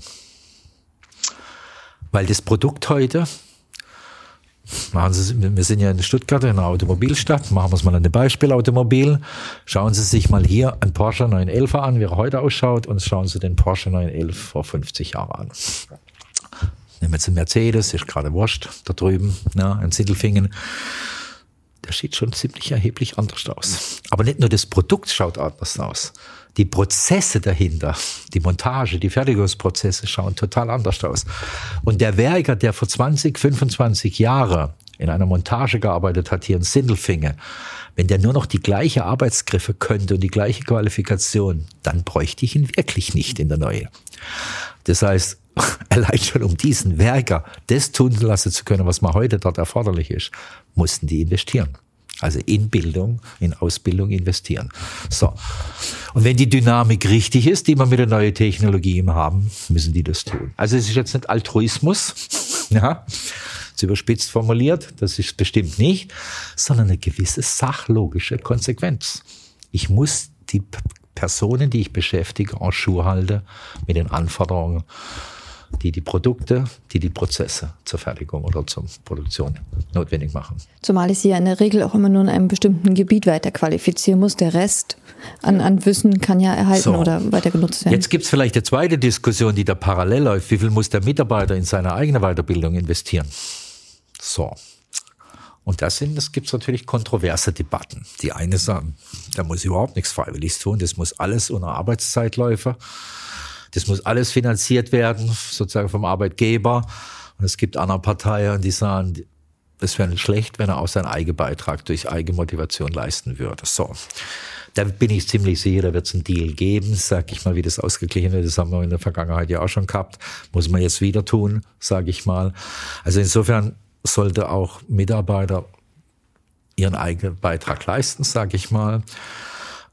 Weil das Produkt heute, machen Sie, wir sind ja in Stuttgart, in einer Automobilstadt, machen wir es mal an dem Beispiel Automobil. Schauen Sie sich mal hier einen Porsche 911 an, wie er heute ausschaut, und schauen Sie den Porsche 911 vor 50 Jahren an. Nehmen wir jetzt einen Mercedes, ist gerade wurscht, da drüben, ja, in Sindelfingen. Der sieht schon ziemlich erheblich anders aus. Aber nicht nur das Produkt schaut anders aus. Die Prozesse dahinter, die Montage, die Fertigungsprozesse schauen total anders aus. Und der Werker, der vor 20, 25 Jahren in einer Montage gearbeitet hat, hier in Sindelfingen, wenn der nur noch die gleiche Arbeitsgriffe könnte und die gleiche Qualifikation, dann bräuchte ich ihn wirklich nicht in der Neue. Das heißt, (laughs) allein schon um diesen Werker das tun lassen zu können, was man heute dort erforderlich ist, mussten die investieren. Also in Bildung, in Ausbildung investieren. So. Und wenn die Dynamik richtig ist, die wir mit der neuen Technologie haben, müssen die das tun. Also es ist jetzt nicht Altruismus, (laughs) ja, zu überspitzt formuliert, das ist bestimmt nicht, sondern eine gewisse sachlogische Konsequenz. Ich muss die Personen, die ich beschäftige, en Schuh halte mit den Anforderungen die die Produkte, die die Prozesse zur Fertigung oder zur Produktion notwendig machen. Zumal ich sie ja in der Regel auch immer nur in einem bestimmten Gebiet weiter qualifizieren muss. Der Rest an, an Wissen kann ja erhalten so. oder weiter genutzt werden. Jetzt gibt es vielleicht eine zweite Diskussion, die da parallel läuft. Wie viel muss der Mitarbeiter in seine eigene Weiterbildung investieren? So. Und das sind, das gibt es natürlich kontroverse Debatten. Die eine sagen, da muss überhaupt nichts freiwillig tun, das muss alles unter Arbeitszeitläufe. Das muss alles finanziert werden, sozusagen vom Arbeitgeber. Und es gibt andere Parteien, die sagen, es wäre nicht schlecht, wenn er auch seinen Eigenbeitrag durch Eigenmotivation leisten würde. So. Da bin ich ziemlich sicher, da wird es einen Deal geben, sag ich mal, wie das ausgeglichen wird. Das haben wir in der Vergangenheit ja auch schon gehabt. Muss man jetzt wieder tun, sage ich mal. Also insofern sollte auch Mitarbeiter ihren eigenen Beitrag leisten, sage ich mal.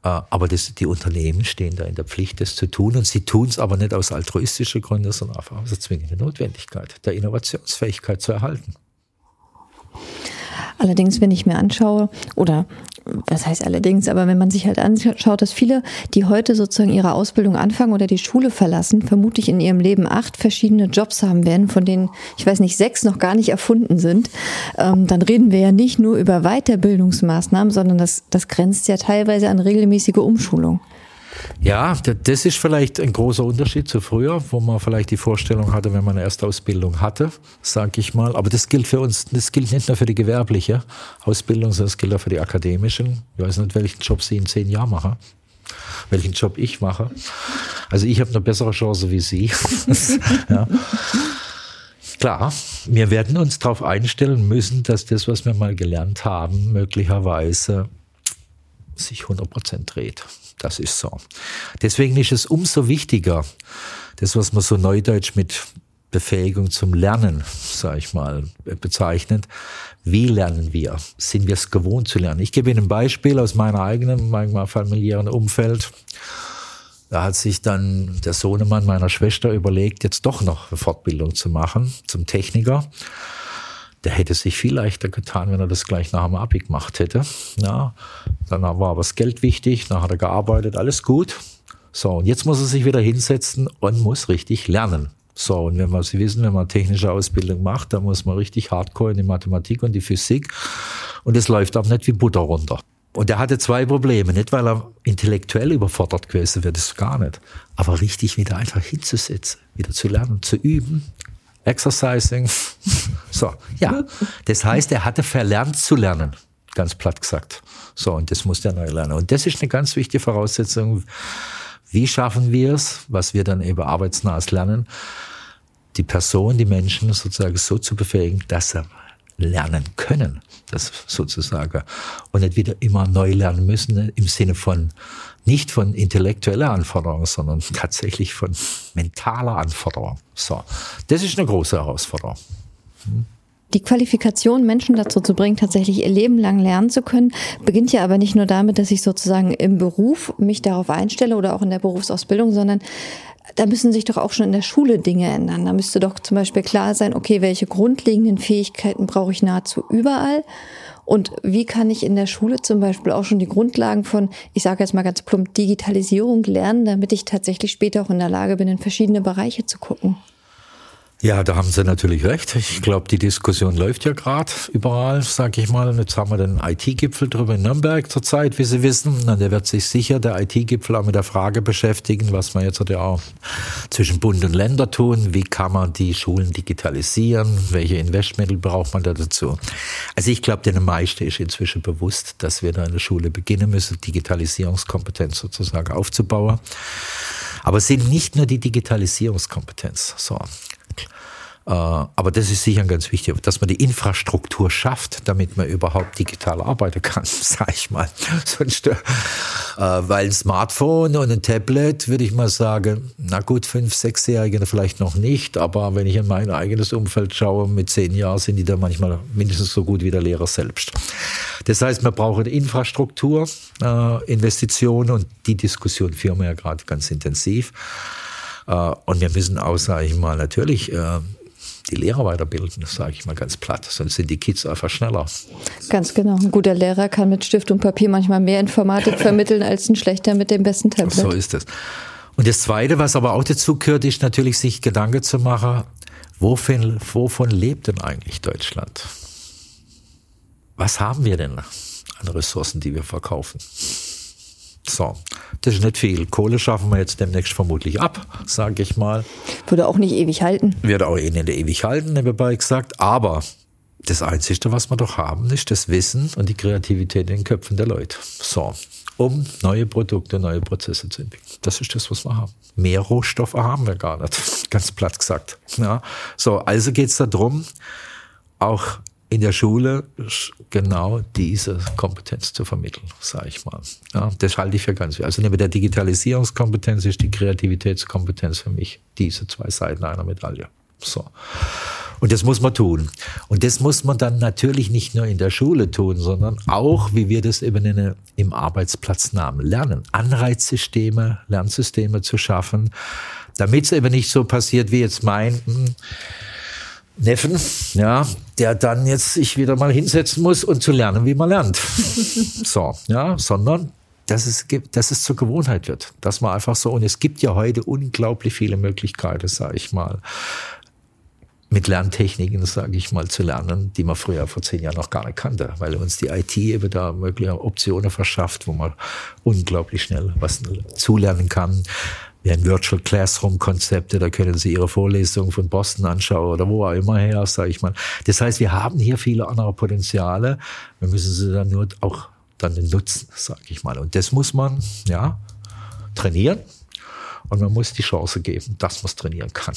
Äh, aber das, die Unternehmen stehen da in der Pflicht, das zu tun. Und sie tun es aber nicht aus altruistischen Gründen, sondern einfach aus der zwingenden Notwendigkeit, der Innovationsfähigkeit zu erhalten. Allerdings, wenn ich mir anschaue, oder was heißt allerdings, aber wenn man sich halt anschaut, dass viele, die heute sozusagen ihre Ausbildung anfangen oder die Schule verlassen, vermutlich in ihrem Leben acht verschiedene Jobs haben werden, von denen, ich weiß nicht, sechs noch gar nicht erfunden sind, ähm, dann reden wir ja nicht nur über Weiterbildungsmaßnahmen, sondern das, das grenzt ja teilweise an regelmäßige Umschulung. Ja, das ist vielleicht ein großer Unterschied zu früher, wo man vielleicht die Vorstellung hatte, wenn man eine Erstausbildung hatte, sage ich mal. Aber das gilt für uns, das gilt nicht nur für die gewerbliche Ausbildung, sondern das gilt auch für die akademischen. Ich weiß nicht, welchen Job Sie in zehn Jahren machen welchen Job ich mache. Also ich habe eine bessere Chance wie Sie. (laughs) ja. Klar, wir werden uns darauf einstellen müssen, dass das, was wir mal gelernt haben, möglicherweise sich 100 Prozent dreht. Das ist so. Deswegen ist es umso wichtiger, das, was man so neudeutsch mit Befähigung zum Lernen, sage ich mal, bezeichnet. Wie lernen wir? Sind wir es gewohnt zu lernen? Ich gebe Ihnen ein Beispiel aus meiner eigenen, manchmal familiären Umfeld. Da hat sich dann der Sohnemann meiner Schwester überlegt, jetzt doch noch eine Fortbildung zu machen zum Techniker der hätte sich viel leichter getan, wenn er das gleich nach dem Abi gemacht hätte. Ja, dann war aber das Geld wichtig, dann hat er gearbeitet, alles gut. So, und jetzt muss er sich wieder hinsetzen und muss richtig lernen. So, und wenn man, Sie wissen, wenn man technische Ausbildung macht, dann muss man richtig hardcore in die Mathematik und die Physik. Und es läuft auch nicht wie Butter runter. Und er hatte zwei Probleme. Nicht, weil er intellektuell überfordert gewesen wäre, das gar nicht. Aber richtig wieder einfach hinzusetzen, wieder zu lernen, zu üben, Exercising. (laughs) So, ja. Das heißt, er hatte verlernt zu lernen. Ganz platt gesagt. So, und das muss der neu lernen. Und das ist eine ganz wichtige Voraussetzung. Wie schaffen wir es, was wir dann eben arbeitsnahes lernen, die Person, die Menschen sozusagen so zu befähigen, dass sie lernen können, das sozusagen, und nicht wieder immer neu lernen müssen im Sinne von nicht von intellektueller Anforderung, sondern tatsächlich von mentaler Anforderung. So, das ist eine große Herausforderung. Hm? die Qualifikation, Menschen dazu zu bringen, tatsächlich ihr Leben lang lernen zu können, beginnt ja aber nicht nur damit, dass ich sozusagen im Beruf mich darauf einstelle oder auch in der Berufsausbildung, sondern da müssen sich doch auch schon in der Schule Dinge ändern. Da müsste doch zum Beispiel klar sein, okay, welche grundlegenden Fähigkeiten brauche ich nahezu überall und wie kann ich in der Schule zum Beispiel auch schon die Grundlagen von, ich sage jetzt mal ganz plump, Digitalisierung lernen, damit ich tatsächlich später auch in der Lage bin, in verschiedene Bereiche zu gucken? Ja, da haben Sie natürlich recht. Ich glaube, die Diskussion läuft ja gerade überall, sage ich mal. Und jetzt haben wir den IT-Gipfel drüber in Nürnberg zurzeit, wie Sie wissen. Und der wird sich sicher, der IT-Gipfel, auch mit der Frage beschäftigen, was man jetzt ja auch zwischen Bund und Länder tun. Wie kann man die Schulen digitalisieren? Welche Investmittel braucht man da dazu? Also ich glaube, den meisten ist inzwischen bewusst, dass wir da in der Schule beginnen müssen, Digitalisierungskompetenz sozusagen aufzubauen. Aber es sind nicht nur die Digitalisierungskompetenz. So. Äh, aber das ist sicher ganz wichtig, dass man die Infrastruktur schafft, damit man überhaupt digital arbeiten kann, (laughs) sag ich mal. Sonst, äh, weil ein Smartphone und ein Tablet, würde ich mal sagen, na gut, fünf, sechsjährige vielleicht noch nicht, aber wenn ich in mein eigenes Umfeld schaue, mit zehn Jahren sind die da manchmal mindestens so gut wie der Lehrer selbst. Das heißt, wir brauchen Infrastruktur, äh, Investitionen und die Diskussion führen wir ja gerade ganz intensiv. Äh, und wir müssen auch, sage ich mal, natürlich äh, die Lehrer weiterbilden, sage ich mal ganz platt. Sonst sind die Kids einfach schneller. Ganz genau. Ein guter Lehrer kann mit Stift und Papier manchmal mehr Informatik (laughs) vermitteln als ein schlechter mit dem besten Tablet. So ist es. Und das Zweite, was aber auch dazu gehört, ist natürlich, sich Gedanken zu machen, wovon, wovon lebt denn eigentlich Deutschland? Was haben wir denn an Ressourcen, die wir verkaufen? So, das ist nicht viel. Kohle schaffen wir jetzt demnächst vermutlich ab, sage ich mal. Würde auch nicht ewig halten. Würde auch eh nicht ewig halten, nebenbei gesagt. Aber das Einzige, was wir doch haben, ist das Wissen und die Kreativität in den Köpfen der Leute. So, um neue Produkte, neue Prozesse zu entwickeln. Das ist das, was wir haben. Mehr Rohstoffe haben wir gar nicht, (laughs) ganz platt gesagt. Ja, so, also geht es darum, auch in der Schule genau diese Kompetenz zu vermitteln, sage ich mal. Ja, das halte ich für ganz wichtig. Also neben der Digitalisierungskompetenz ist die Kreativitätskompetenz für mich diese zwei Seiten einer Medaille. So. Und das muss man tun. Und das muss man dann natürlich nicht nur in der Schule tun, sondern auch, wie wir das eben in, im Arbeitsplatznamen lernen. Anreizsysteme, Lernsysteme zu schaffen, damit es eben nicht so passiert, wie jetzt mein, hm, Neffen, ja, der dann jetzt sich wieder mal hinsetzen muss und zu lernen, wie man lernt. (laughs) so, ja, sondern dass es, dass es zur Gewohnheit wird. Dass man einfach so, und es gibt ja heute unglaublich viele Möglichkeiten, sage ich mal, mit Lerntechniken, sage ich mal, zu lernen, die man früher vor zehn Jahren noch gar nicht kannte, weil uns die IT eben da mögliche Optionen verschafft, wo man unglaublich schnell was zulernen kann wie ein Virtual Classroom Konzepte, da können Sie Ihre Vorlesungen von Boston anschauen oder wo auch immer her, sage ich mal. Das heißt, wir haben hier viele andere Potenziale. Wir müssen sie dann nur auch dann nutzen, sage ich mal. Und das muss man, ja, trainieren. Und man muss die Chance geben, dass man es trainieren kann.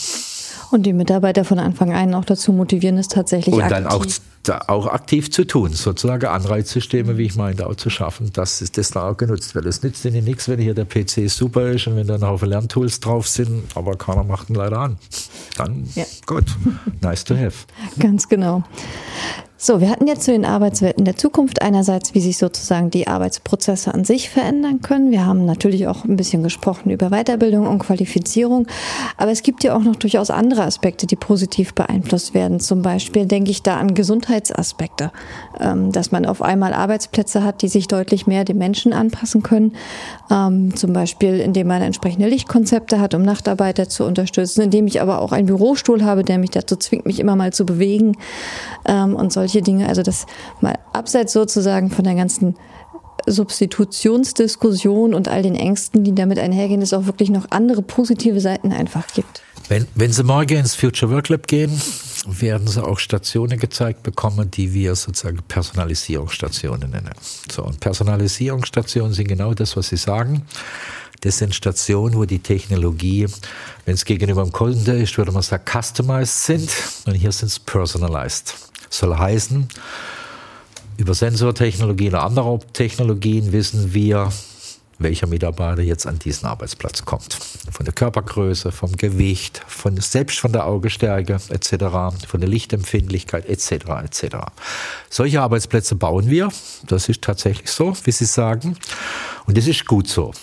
Und die Mitarbeiter von Anfang an auch dazu motivieren, es tatsächlich Und dann auch, auch aktiv zu tun, sozusagen Anreizsysteme, wie ich meinte, auch zu schaffen, dass das da auch genutzt wird. Es nützt ihnen nichts, wenn hier der PC super ist und wenn da ein Haufen Lerntools drauf sind, aber keiner macht ihn leider an. Dann, ja. gut, nice to have. Ganz genau. So, wir hatten jetzt zu den Arbeitswelten der Zukunft einerseits, wie sich sozusagen die Arbeitsprozesse an sich verändern können. Wir haben natürlich auch ein bisschen gesprochen über Weiterbildung und Qualifizierung. Aber es gibt ja auch noch durchaus andere Aspekte, die positiv beeinflusst werden. Zum Beispiel denke ich da an Gesundheitsaspekte, ähm, dass man auf einmal Arbeitsplätze hat, die sich deutlich mehr den Menschen anpassen können. Ähm, zum Beispiel, indem man entsprechende Lichtkonzepte hat, um Nachtarbeiter zu unterstützen, indem ich aber auch einen Bürostuhl habe, der mich dazu zwingt, mich immer mal zu bewegen ähm, und solche solche Dinge. Also das mal abseits sozusagen von der ganzen Substitutionsdiskussion und all den Ängsten, die damit einhergehen, es auch wirklich noch andere positive Seiten einfach gibt. Wenn, wenn Sie morgen ins Future Work Lab gehen, werden Sie auch Stationen gezeigt bekommen, die wir sozusagen Personalisierungsstationen nennen. So, und Personalisierungsstationen sind genau das, was Sie sagen. Das sind Stationen, wo die Technologie, wenn es gegenüber dem Kunde ist, würde man sagen, customized sind. Und hier sind es personalized. Soll heißen, über Sensortechnologien oder andere Technologien wissen wir, welcher Mitarbeiter jetzt an diesen Arbeitsplatz kommt. Von der Körpergröße, vom Gewicht, von, selbst von der Augestärke etc., von der Lichtempfindlichkeit etc. etc. Solche Arbeitsplätze bauen wir. Das ist tatsächlich so, wie Sie sagen. Und das ist gut so,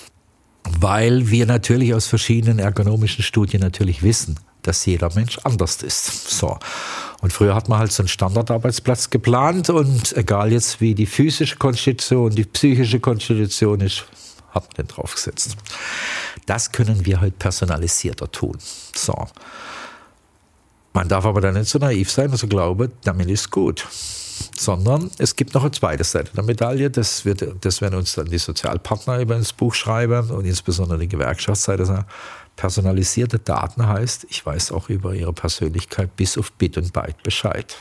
weil wir natürlich aus verschiedenen ergonomischen Studien natürlich wissen, dass jeder Mensch anders ist. So. Und früher hat man halt so einen Standardarbeitsplatz geplant und egal jetzt wie die physische Konstitution, die psychische Konstitution ist, hat man den draufgesetzt. Das können wir halt personalisierter tun. So. Man darf aber dann nicht so naiv sein und so glauben, damit ist gut. Sondern es gibt noch eine zweite Seite der Medaille. Das, wird, das werden uns dann die Sozialpartner über ins Buch schreiben und insbesondere die Gewerkschaftsseite sagen. Personalisierte Daten heißt, ich weiß auch über Ihre Persönlichkeit bis auf Bit und Byte Bescheid.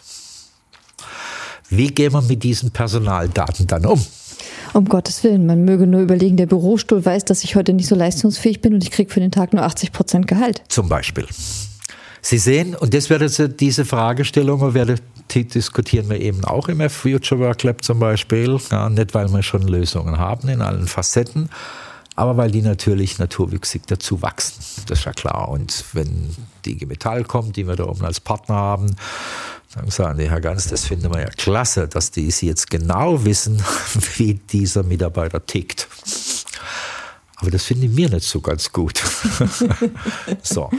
Wie gehen wir mit diesen Personaldaten dann um? Um Gottes Willen, man möge nur überlegen, der Bürostuhl weiß, dass ich heute nicht so leistungsfähig bin und ich kriege für den Tag nur 80 Prozent Gehalt. Zum Beispiel. Sie sehen, und das wäre diese Fragestellung, werde, diskutieren wir eben auch im Future Work Lab zum Beispiel. Ja, nicht, weil wir schon Lösungen haben in allen Facetten, aber weil die natürlich naturwüchsig dazu wachsen. Das ist ja klar. Und wenn die IG Metall kommt, die wir da oben als Partner haben, dann sagen die, Herr Ganz, das finden wir ja klasse, dass die Sie jetzt genau wissen, (laughs) wie dieser Mitarbeiter tickt. Aber das finden wir nicht so ganz gut. (laughs) so,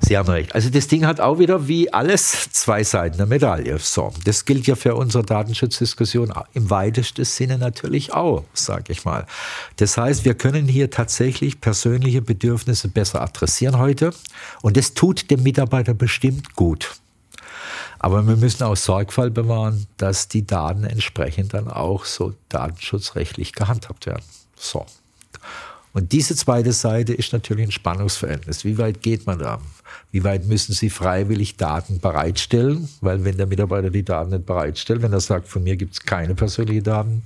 Sie haben recht. Also das Ding hat auch wieder wie alles zwei Seiten der Medaille. So, das gilt ja für unsere Datenschutzdiskussion im weitesten Sinne natürlich auch, sage ich mal. Das heißt, wir können hier tatsächlich persönliche Bedürfnisse besser adressieren heute und das tut dem Mitarbeiter bestimmt gut. Aber wir müssen auch Sorgfalt bewahren, dass die Daten entsprechend dann auch so datenschutzrechtlich gehandhabt werden. So. Und diese zweite Seite ist natürlich ein Spannungsverhältnis. Wie weit geht man da? Wie weit müssen Sie freiwillig Daten bereitstellen? Weil wenn der Mitarbeiter die Daten nicht bereitstellt, wenn er sagt, von mir gibt es keine persönlichen Daten,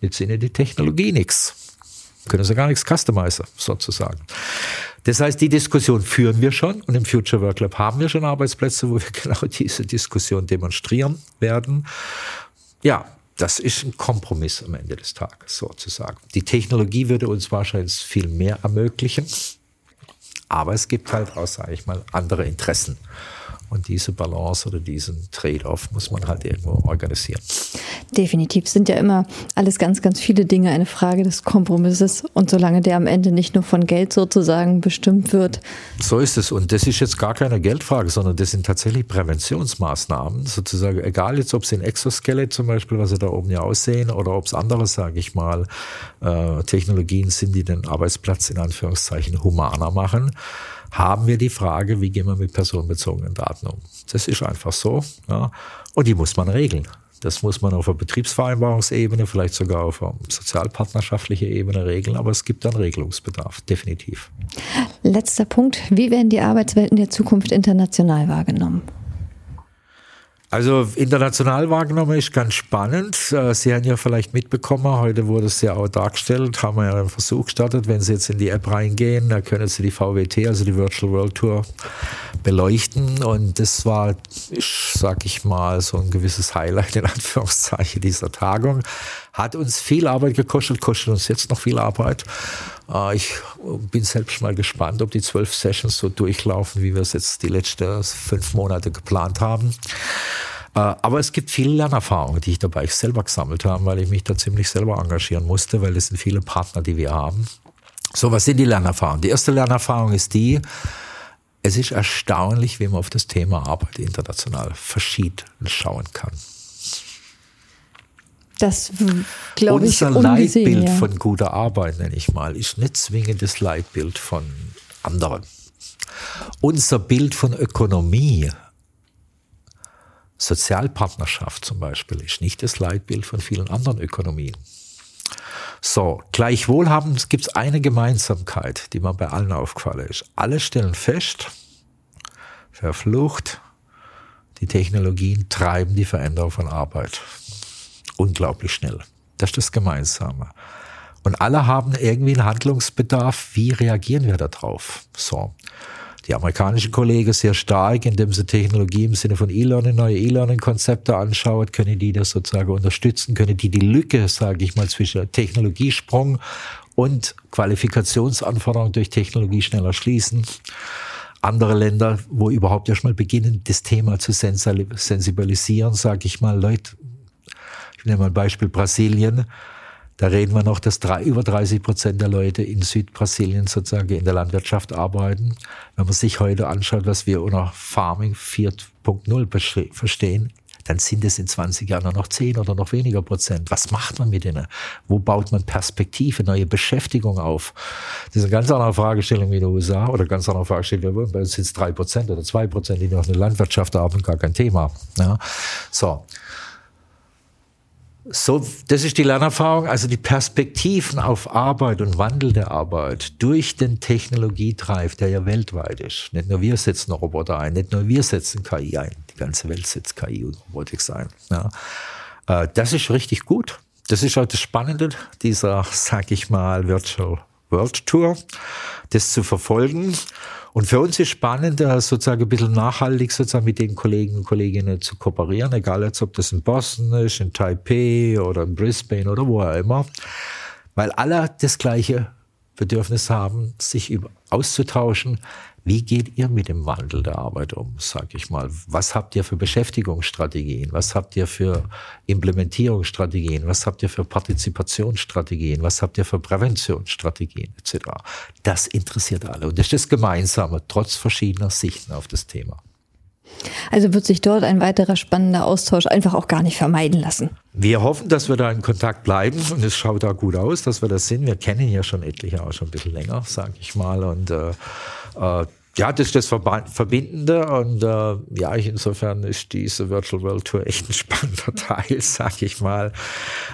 nützt Ihnen die Technologie nichts. Können Sie gar nichts customizen, sozusagen. Das heißt, die Diskussion führen wir schon und im Future Work Lab haben wir schon Arbeitsplätze, wo wir (laughs) genau diese Diskussion demonstrieren werden. Ja, das ist ein Kompromiss am Ende des Tages sozusagen. Die Technologie würde uns wahrscheinlich viel mehr ermöglichen, aber es gibt halt auch, sage ich mal, andere Interessen. Und diese Balance oder diesen Trade-off muss man halt irgendwo organisieren. Definitiv sind ja immer alles ganz, ganz viele Dinge eine Frage des Kompromisses. Und solange der am Ende nicht nur von Geld sozusagen bestimmt wird. So ist es. Und das ist jetzt gar keine Geldfrage, sondern das sind tatsächlich Präventionsmaßnahmen. Sozusagen, egal jetzt, ob es in Exoskelett zum Beispiel, was Sie da oben ja aussehen, oder ob es andere, sage ich mal, äh, Technologien sind, die den Arbeitsplatz in Anführungszeichen humaner machen haben wir die Frage, wie gehen wir mit personenbezogenen Daten um. Das ist einfach so. Ja. Und die muss man regeln. Das muss man auf der Betriebsvereinbarungsebene, vielleicht sogar auf der sozialpartnerschaftlichen Ebene regeln, aber es gibt dann Regelungsbedarf, definitiv. Letzter Punkt. Wie werden die Arbeitswelten der Zukunft international wahrgenommen? Also international wahrgenommen ist ganz spannend. Äh, Sie haben ja vielleicht mitbekommen, heute wurde es ja auch dargestellt, haben wir ja einen Versuch gestartet. Wenn Sie jetzt in die App reingehen, da können Sie die VWT, also die Virtual World Tour, beleuchten. Und das war, sag ich mal, so ein gewisses Highlight in Anführungszeichen dieser Tagung. Hat uns viel Arbeit gekostet, kostet uns jetzt noch viel Arbeit. Äh, ich bin selbst mal gespannt, ob die zwölf Sessions so durchlaufen, wie wir es jetzt die letzten fünf Monate geplant haben. Äh, aber es gibt viele Lernerfahrungen, die ich dabei selber gesammelt habe, weil ich mich da ziemlich selber engagieren musste, weil es sind viele Partner, die wir haben. So, was sind die Lernerfahrungen? Die erste Lernerfahrung ist die, es ist erstaunlich, wie man auf das Thema Arbeit international verschieden schauen kann. Das glaube ich Unser Leitbild ja. von guter Arbeit, nenne ich mal, ist nicht zwingend das Leitbild von anderen. Unser Bild von Ökonomie, Sozialpartnerschaft zum Beispiel, ist nicht das Leitbild von vielen anderen Ökonomien. So, gleichwohl gibt es eine Gemeinsamkeit, die mir bei allen aufgefallen ist. Alle stellen fest, verflucht, die Technologien treiben die Veränderung von Arbeit unglaublich schnell. Das ist das Gemeinsame. Und alle haben irgendwie einen Handlungsbedarf. Wie reagieren wir darauf? So. Die amerikanischen Kollegen sehr stark, indem sie Technologie im Sinne von E-Learning, neue E-Learning-Konzepte anschauen, können die das sozusagen unterstützen, können die die Lücke, sage ich mal, zwischen Technologiesprung und Qualifikationsanforderungen durch Technologie schneller schließen. Andere Länder, wo überhaupt erst mal beginnen, das Thema zu sensibilisieren, sage ich mal, Leute, nehme ein Beispiel Brasilien, da reden wir noch, dass drei, über 30 Prozent der Leute in Südbrasilien sozusagen in der Landwirtschaft arbeiten. Wenn man sich heute anschaut, was wir unter Farming 4.0 verstehen, dann sind es in 20 Jahren nur noch 10 oder noch weniger Prozent. Was macht man mit denen? Wo baut man Perspektive, neue Beschäftigung auf? Das ist eine ganz andere Fragestellung wie in den USA oder eine ganz andere Fragestellung. Bei uns sind es 3 Prozent oder 2 Prozent, die noch in der Landwirtschaft haben, gar kein Thema. Ja. So. So, das ist die Lernerfahrung, also die Perspektiven auf Arbeit und Wandel der Arbeit durch den Technologietreif, der ja weltweit ist. Nicht nur wir setzen Roboter ein, nicht nur wir setzen KI ein, die ganze Welt setzt KI und Robotik ein. Ja. Äh, das ist richtig gut. Das ist auch das Spannende dieser, sag ich mal, Virtual World Tour, das zu verfolgen und für uns ist spannend, sozusagen ein bisschen nachhaltig sozusagen mit den Kollegen und Kolleginnen zu kooperieren, egal jetzt ob das in Boston ist, in Taipei oder in Brisbane oder wo auch immer, weil alle das gleiche Bedürfnis haben, sich auszutauschen, wie geht ihr mit dem Wandel der Arbeit um, sag ich mal? Was habt ihr für Beschäftigungsstrategien? Was habt ihr für Implementierungsstrategien? Was habt ihr für Partizipationsstrategien? Was habt ihr für Präventionsstrategien etc.? Das interessiert alle und das ist das Gemeinsame, trotz verschiedener Sichten auf das Thema. Also wird sich dort ein weiterer spannender Austausch einfach auch gar nicht vermeiden lassen. Wir hoffen, dass wir da in Kontakt bleiben und es schaut da gut aus, dass wir das sind. Wir kennen ja schon etliche auch schon ein bisschen länger, sage ich mal. Und äh, äh, ja, das ist das Verbindende und äh, ja, insofern ist diese Virtual World Tour echt ein spannender (laughs) Teil, sag ich mal.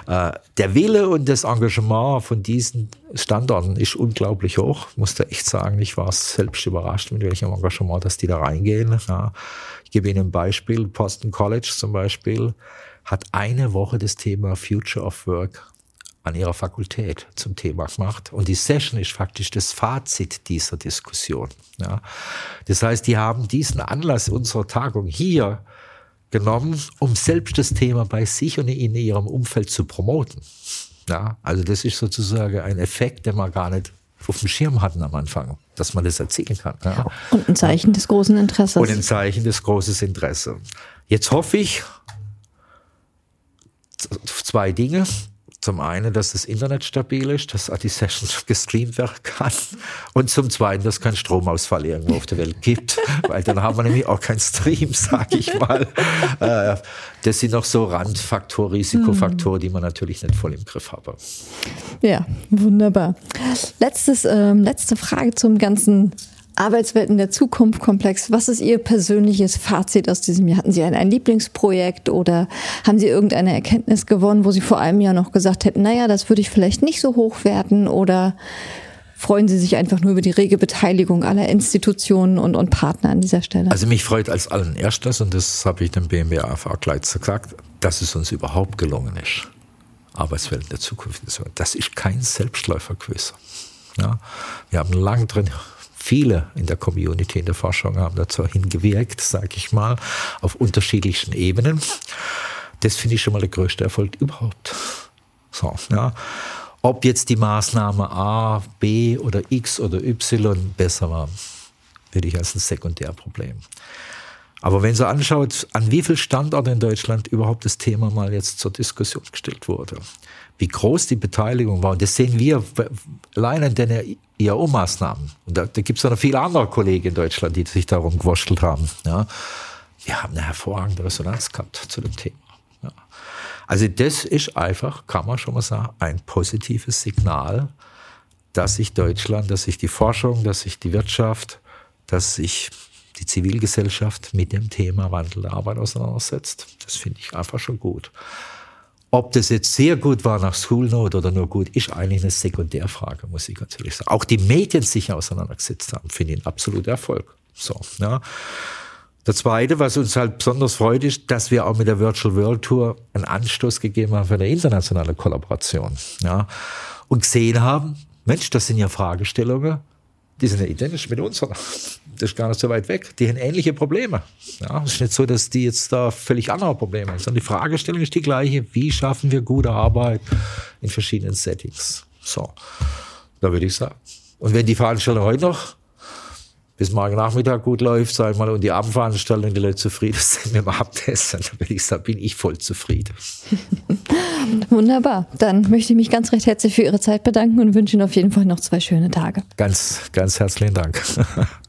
Äh, der Wille und das Engagement von diesen Standorten ist unglaublich hoch, muss da echt sagen. Ich war selbst überrascht, mit welchem Engagement, dass die da reingehen. Ja. Ich gebe Ihnen ein Beispiel. Boston College zum Beispiel hat eine Woche das Thema Future of Work an ihrer Fakultät zum Thema gemacht. Und die Session ist faktisch das Fazit dieser Diskussion. Ja. Das heißt, die haben diesen Anlass unserer Tagung hier genommen, um selbst das Thema bei sich und in ihrem Umfeld zu promoten. Ja, also das ist sozusagen ein Effekt, den man gar nicht auf dem Schirm hatten am Anfang, dass man das erzählen kann. Ja. Und ein Zeichen des großen Interesses. Und ein Zeichen des großen Interesses. Jetzt hoffe ich, zwei Dinge. Zum einen, dass das Internet stabil ist, dass die Session (laughs) gestreamt werden kann. Und zum zweiten, dass es keinen Stromausfall irgendwo auf der Welt gibt. (laughs) Weil dann haben wir nämlich auch keinen Stream, (laughs) sag ich mal. Äh, das sind noch so Randfaktoren, Risikofaktoren, die man natürlich nicht voll im Griff hat. Ja, wunderbar. Letztes, ähm, letzte Frage zum ganzen Arbeitswelten der Zukunft komplex. Was ist Ihr persönliches Fazit aus diesem Jahr? Hatten Sie ein, ein, Lieblingsprojekt oder haben Sie irgendeine Erkenntnis gewonnen, wo Sie vor einem Jahr noch gesagt hätten, naja, das würde ich vielleicht nicht so hochwerten oder freuen Sie sich einfach nur über die rege Beteiligung aller Institutionen und, und Partner an dieser Stelle? Also mich freut als allen erstes, und das habe ich dem BMW AFA gleich gesagt, dass es uns überhaupt gelungen ist. Arbeitswelten der Zukunft. Das ist kein Selbstläufer gewesen. Ja, wir haben lang drin viele in der Community, in der Forschung haben dazu hingewirkt, sage ich mal, auf unterschiedlichen Ebenen. Das finde ich schon mal der größte Erfolg überhaupt. So, ja. Ob jetzt die Maßnahme A, B oder X oder Y besser war, würde ich als ein Sekundärproblem. Aber wenn Sie anschaut, an wie vielen Standorten in Deutschland überhaupt das Thema mal jetzt zur Diskussion gestellt wurde, wie groß die Beteiligung war, und das sehen wir allein an den IAO-Maßnahmen. Und da, da gibt es noch viele andere Kollegen in Deutschland, die sich darum gewurschtelt haben. Ja. Wir haben eine hervorragende Resonanz gehabt zu dem Thema. Ja. Also das ist einfach, kann man schon mal sagen, ein positives Signal, dass sich Deutschland, dass sich die Forschung, dass sich die Wirtschaft, dass sich die Zivilgesellschaft mit dem Thema Wandel der Arbeit auseinandersetzt. Das finde ich einfach schon gut. Ob das jetzt sehr gut war nach School Note oder nur gut, ist eigentlich eine Sekundärfrage, muss ich ganz ehrlich sagen. Auch die Medien sich auseinandergesetzt haben, finde ich ein absoluter Erfolg. So, ja. Der zweite, was uns halt besonders freut, ist, dass wir auch mit der Virtual World Tour einen Anstoß gegeben haben für eine internationale Kollaboration. Ja. Und gesehen haben, Mensch, das sind ja Fragestellungen, die sind ja identisch mit unseren. Das ist gar nicht so weit weg. Die haben ähnliche Probleme. Ja, es ist nicht so, dass die jetzt da völlig andere Probleme haben, sondern die Fragestellung ist die gleiche. Wie schaffen wir gute Arbeit in verschiedenen Settings? So. Da würde ich sagen. Und wenn die Veranstaltung heute noch bis morgen Nachmittag gut läuft, sag ich mal, und die Abendveranstaltung, die Leute zufrieden (laughs) sind mit dem Abendessen, dann würde ich sagen, bin ich voll zufrieden. (laughs) Wunderbar. Dann möchte ich mich ganz recht herzlich für Ihre Zeit bedanken und wünsche Ihnen auf jeden Fall noch zwei schöne Tage. Ganz, ganz herzlichen Dank. (laughs)